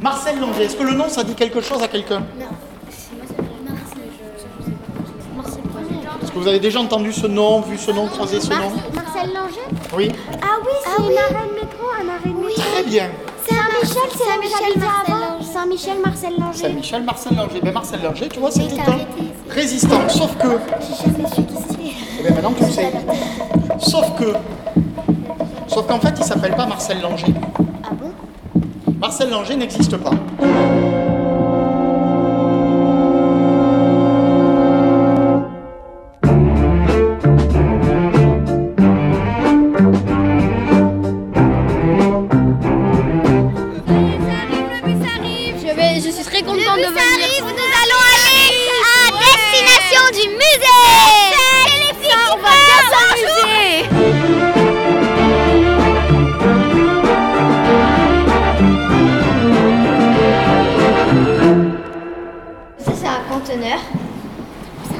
Marcel Langer, est-ce que le nom ça dit quelque chose à quelqu'un Est-ce que vous avez déjà entendu ce nom, vu ce nom, croisé ce nom Marcel Langer Oui Ah oui, c'est une arrêt de métro, un arrêt de métro. Très bien. Saint-Michel, c'est Saint-Michel, Saint-Michel Marcel Langer. Saint-Michel, Marcel Langer. Saint-Michel, Marcel Langer. Ben Marcel Langer, tu vois, c'était un arrêté. résistant. Sauf que. J'ai jamais su qui c'était. Eh ben maintenant tu le sais. Sauf que. Sauf qu'en fait, il s'appelle pas Marcel Langer. Ah bon? Marcel Langer n'existe pas. Je, suis très contente de venir. arrive, nous allons aller à destination du musée.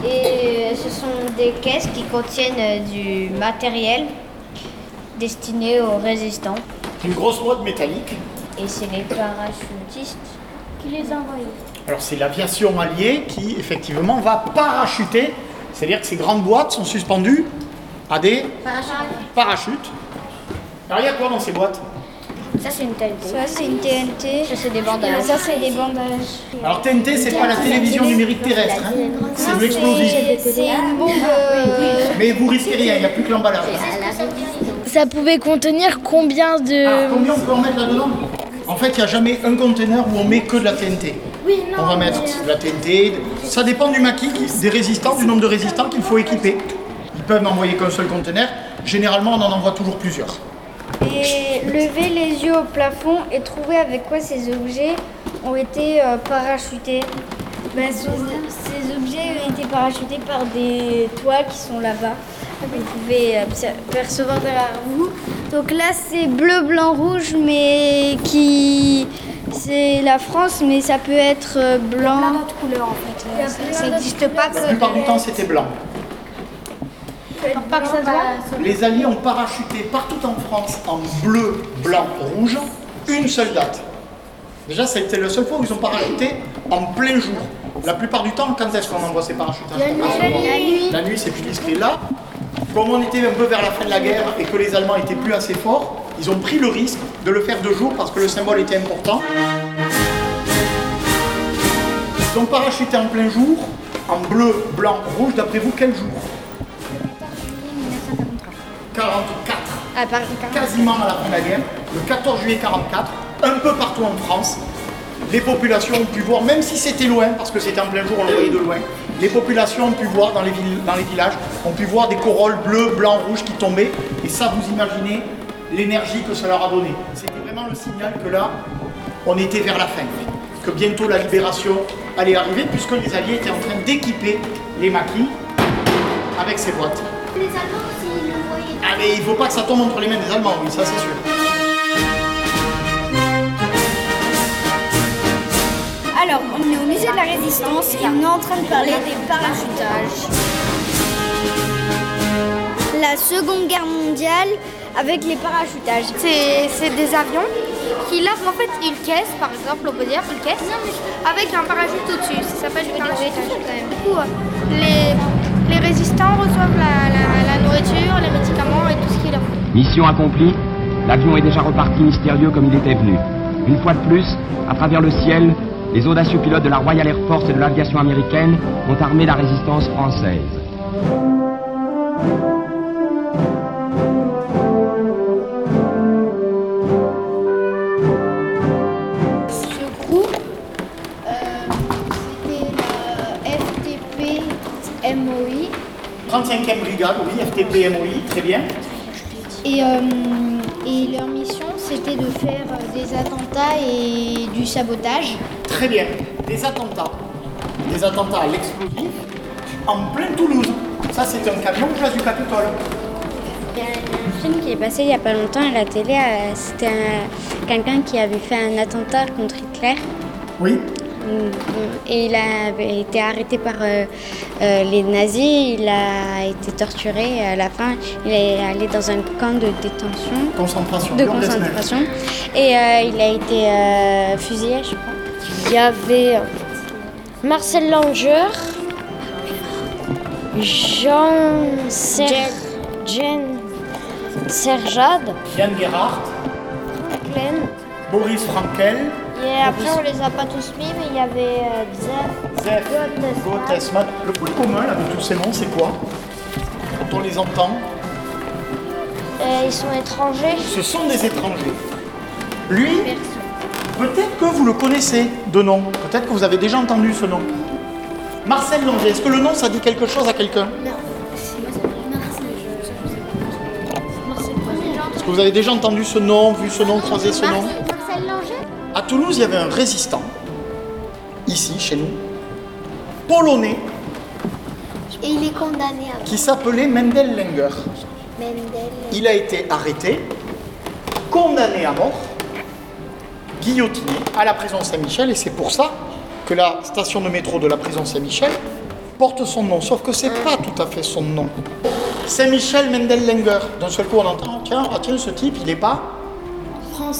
Et ce sont des caisses qui contiennent euh, du matériel destiné aux résistants. Une grosse boîte métallique. Et c'est les parachutistes qui les envoient. Alors c'est l'aviation alliée qui effectivement va parachuter, c'est-à-dire que ces grandes boîtes sont suspendues à des parachutes. Alors il y a quoi dans ces boîtes Ça, c'est une TNT. Ça, c'est une TNT. Ça, c'est des bandages. Ça, c'est des bandages. Alors TNT c'est pas la télévision numérique terrestre, hein. c'est de l'explosif. C'est une bombe. euh, Mais vous risquez rien, il n'y a plus que l'emballage. Ça pouvait contenir combien de. Alors combien on peut en mettre là-dedans En fait il n'y a jamais un conteneur où on met que de la TNT. On va mettre de la TNT, ça dépend du maquis, des résistants, du nombre de résistants qu'il faut équiper. Ils peuvent n'envoyer qu'un seul conteneur, généralement on en envoie toujours plusieurs. Et lever les yeux au plafond et trouver avec quoi ces objets ont été euh, parachutés. Ben, ce- ces objets ont été parachutés par des toits qui sont là-bas. Vous pouvez euh, percevoir derrière vous. Donc là, c'est bleu, blanc, rouge, mais qui. C'est la France, mais ça peut être euh, blanc. Plein d'autres couleurs en fait. Ça n'existe pas La plupart du temps c'était blanc. Pas que ça doit. Les Alliés ont parachuté partout en France en bleu, blanc, rouge, une seule date. Déjà, c'était la seule fois où ils ont parachuté en plein jour. La plupart du temps, quand est-ce qu'on envoie ces parachutages La nuit. La nuit, c'est plus discret. Là, comme on était un peu vers la fin de la guerre et que les Allemands étaient plus assez forts, ils ont pris le risque de le faire de jour parce que le symbole était important. Ils ont parachuté en plein jour, en bleu, blanc, rouge. D'après vous, quel jour? 44 Ah, quasiment à la fin de la guerre, le 14 juillet 44, un peu partout en France, les populations ont pu voir, même si c'était loin, parce que c'était en plein jour, on le voyait de loin, les populations ont pu voir dans les, villes- dans les villages, ont pu voir des corolles bleues, blancs, rouges qui tombaient, et ça, vous imaginez l'énergie que ça leur a donné. C'était vraiment le signal que là, on était vers la fin, que bientôt la libération allait arriver, puisque les Alliés étaient en train d'équiper les maquis avec ces boîtes. Les Allemands aussi, ils le voyaient. Ah mais il faut pas que ça tombe entre les mains des Allemands, oui, ça c'est sûr. Alors, on est au musée de la Résistance et on est en train de parler des parachutages. La Seconde Guerre mondiale avec les parachutages. C'est c'est des avions qui lavent en fait une caisse, par exemple, on peut dire une caisse, avec un parachute au-dessus. Ça s'appelle du parachutage quand même. Du coup, euh, les, les résistants reçoivent la, nourriture, les médicaments et tout ce qu'il leur. Mission accomplie, l'avion est déjà reparti mystérieux comme il était venu. Une fois de plus, à travers le ciel, les audacieux pilotes de la Royal Air Force et de l'aviation américaine ont armé la résistance française. 35e brigade, oui, FTP MOI, très bien. Et, euh, et leur mission, c'était de faire des attentats et du sabotage. Très bien. Des attentats. Des attentats à l'explosif en plein Toulouse. Ça, c'est un camion place du Capitole. Il y a un film qui est passé il n'y a pas longtemps à la télé. euh, C'était un- quelqu'un qui avait fait un attentat contre Hitler. Oui. Et il avait été arrêté par euh, euh, les nazis, il a été torturé. À la fin, il est allé dans un camp de détention, Concentration. de concentration. Et euh, il a été euh, fusillé, je crois. Il y avait Marcel Langer, Jean Ser... Jen Serjade, Yann Gerhardt. Boris Frankel, Et après, on les a pas tous mis, mais il y avait euh, Zef, Zef Gottesman. Le point commun là, de tous ces noms, c'est quoi Quand on les entend, Euh, ils sont étrangers. ce sont des étrangers. Lui, peut-être que vous le connaissez de nom. Peut-être que vous avez déjà entendu ce nom. Marcel Langer, est-ce que le nom, ça dit quelque chose à quelqu'un Est-ce que vous avez déjà entendu ce nom, vu ce nom, croisé ce nom À Toulouse, il y avait un résistant, ici, chez nous, polonais, Et il est condamné à qui s'appelait Mendel Lenger. Mendel. Il a été arrêté, condamné à mort, guillotiné à la prison Saint-Michel, et c'est pour ça que la station de métro de la prison Saint-Michel porte son nom, sauf que c'est pas tout à fait son nom. Saint-Michel Mendel Lenger. D'un seul coup, on entend, tiens, ah, tiens, ce type, il n'est pas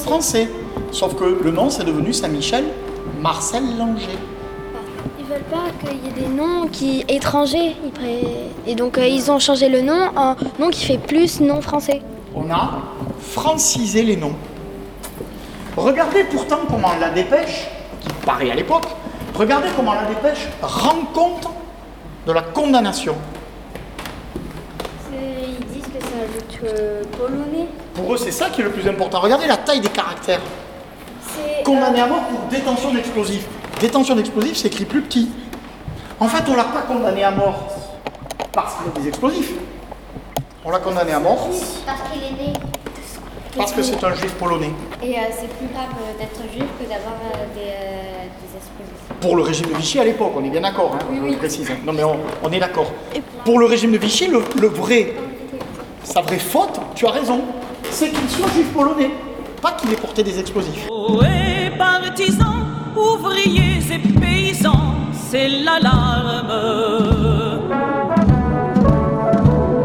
français. Sauf que le nom, c'est devenu Saint-Michel Marcel Langer. Ils veulent pas qu'il y ait des noms qui étrangers. Et donc euh, ils ont changé le nom en nom qui fait plus nom français. on a francisé les noms. Regardez pourtant comment la dépêche, qui paraît à l'époque, regardez comment la dépêche rend compte de la condamnation. Ils disent que ça ajoute euh, polonais. Pour eux, c'est ça qui est le plus important. Regardez la taille des caractères. Condamné à mort pour détention d'explosifs. Détention d'explosifs, c'est écrit plus petit. En fait, on l'a pas condamné à mort parce qu'il a des explosifs. On l'a condamné à mort Parce qu'il est né. parce que c'est un juif polonais. Et euh, c'est plus grave euh, d'être juif que d'avoir euh, des, euh, des explosifs. Pour le régime de Vichy à l'époque, on est bien d'accord, hein, je précise. hein. Non mais on, on est d'accord. Pour le régime de Vichy, le, le vrai, sa vraie faute, tu as raison, c'est qu'il soit juif polonais, pas qu'il ait porté des explosifs. et partisans, ouvriers et paysans, c'est l'alarme.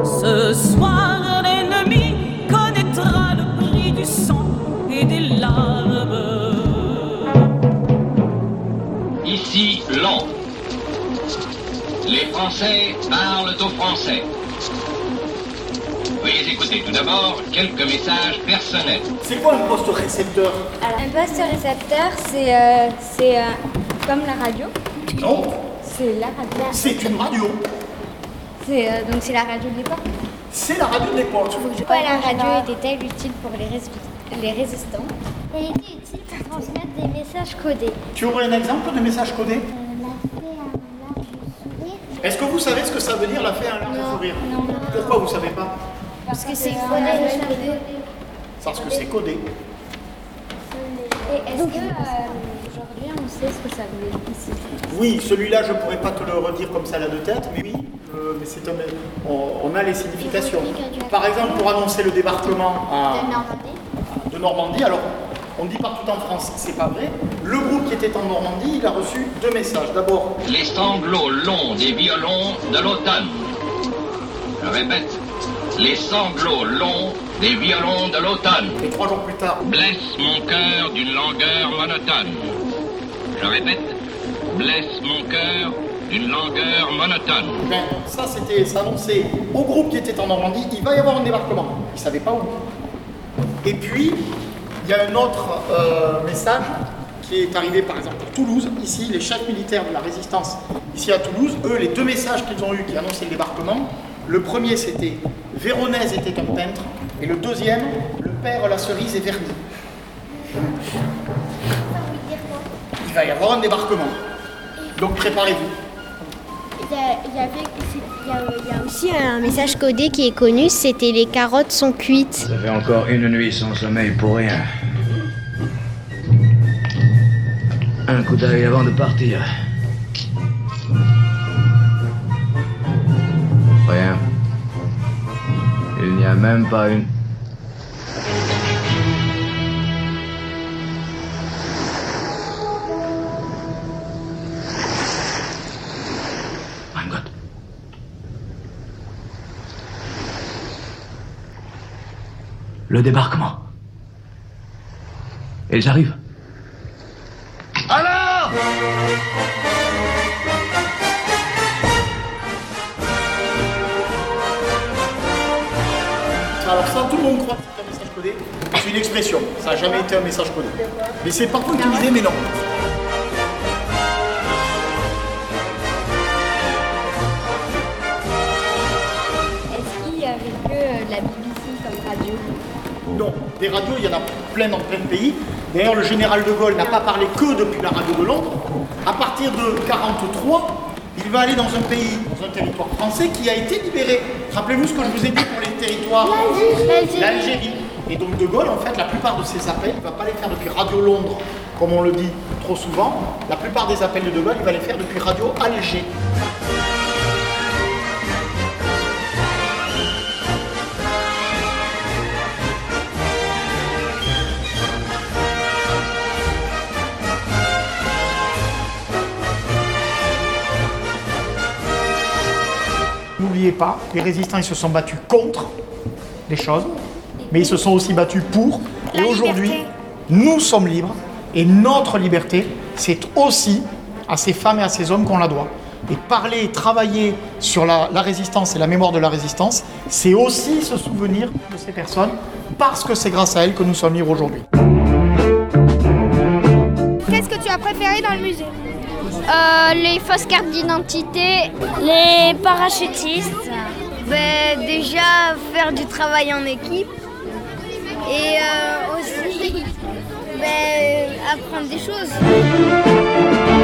Ce soir, l'ennemi connaîtra le prix du sang et des larmes. Ici, Londres. Les Français parlent aux Français. Veuillez écouter tout d'abord quelques messages personnels. C'est quoi un poste récepteur Un poste récepteur, c'est euh, c'est, euh, comme la radio. Non, C'est la radio. c'est une radio. C'est, euh, donc c'est la radio de l'époque. C'est la radio de l'époque. Pourquoi la radio était-elle utile pour les, rési- les résistants Elle était utile pour transmettre des messages codés. Tu aurais un exemple de message codé. Est-ce que vous savez ce que ça veut dire la fait un large sourire Pourquoi vous savez pas Parce que c'est codé. Parce que c'est codé. Et est-ce que euh, aujourd'hui on sait ce que ça veut dire Oui, celui-là, je ne pourrais pas te le redire comme ça là de tête, mais oui, euh, mais c'est un- on, on a les significations. Par exemple, pour annoncer le débarquement à- de Normandie, alors on dit partout en France, c'est pas vrai. Le groupe qui était en Normandie, il a reçu deux messages. D'abord, Les sanglots longs des violons de l'automne. Je répète, les sanglots longs des violons de l'automne et trois jours plus tard, blessent mon cœur d'une langueur monotone. Je répète, blessent mon cœur d'une langueur monotone. ben, ça c'était annonçait au groupe qui était en Normandie, il va y avoir un débarquement. Ils ne savaient pas où. Et puis, il y a un autre euh, message qui est arrivé par exemple pour Toulouse, ici, les chefs militaires de la résistance, ici à Toulouse, eux, les deux messages qu'ils ont eus qui annonçaient le débarquement, le premier c'était Véronèse était un peintre, et le deuxième, le père la cerise est verni. Il va y avoir un débarquement. Donc préparez-vous. Il y, a, aussi un message codé qui est connu, c'était les carottes sont cuites. Ça fait encore une nuit sans sommeil pour rien. Un coup d'œil avant de partir. même pas une. Le débarquement. Et j'arrive. Monde croit que c'est un message codé. C'est une expression, ça n'a jamais été un message codé. Mais c'est parfois utilisé, mais non. Est-ce qu'il y avait que euh, la BBC comme radio? Non, des radios, il y en a plein dans plein de pays. D'ailleurs, le général de Gaulle n'a pas parlé que depuis la radio de Londres. À partir de 43, il va aller dans un pays, dans un territoire français qui a été libéré. Rappelez-vous ce que je vous ai dit pour les territoires L'Algérie. l'Algérie. Et donc de Gaulle, en fait, la plupart de ses appels, il ne va pas les faire depuis Radio Londres, comme on le dit trop souvent. La plupart des appels de De Gaulle, il va les faire depuis Radio Alger. Pas, les résistants ils se sont battus contre les choses, mais ils se sont aussi battus pour. Et aujourd'hui, nous sommes libres et notre liberté, c'est aussi à ces femmes et à ces hommes qu'on la doit. Et parler, travailler sur la, la résistance et la mémoire de la résistance, c'est aussi se souvenir de ces personnes parce que c'est grâce à elles que nous sommes libres aujourd'hui. Qu'est-ce que tu as préféré dans le musée? Euh, les fausses cartes d'identité, les parachutistes. Ben, déjà faire du travail en équipe et euh, aussi ben, apprendre des choses.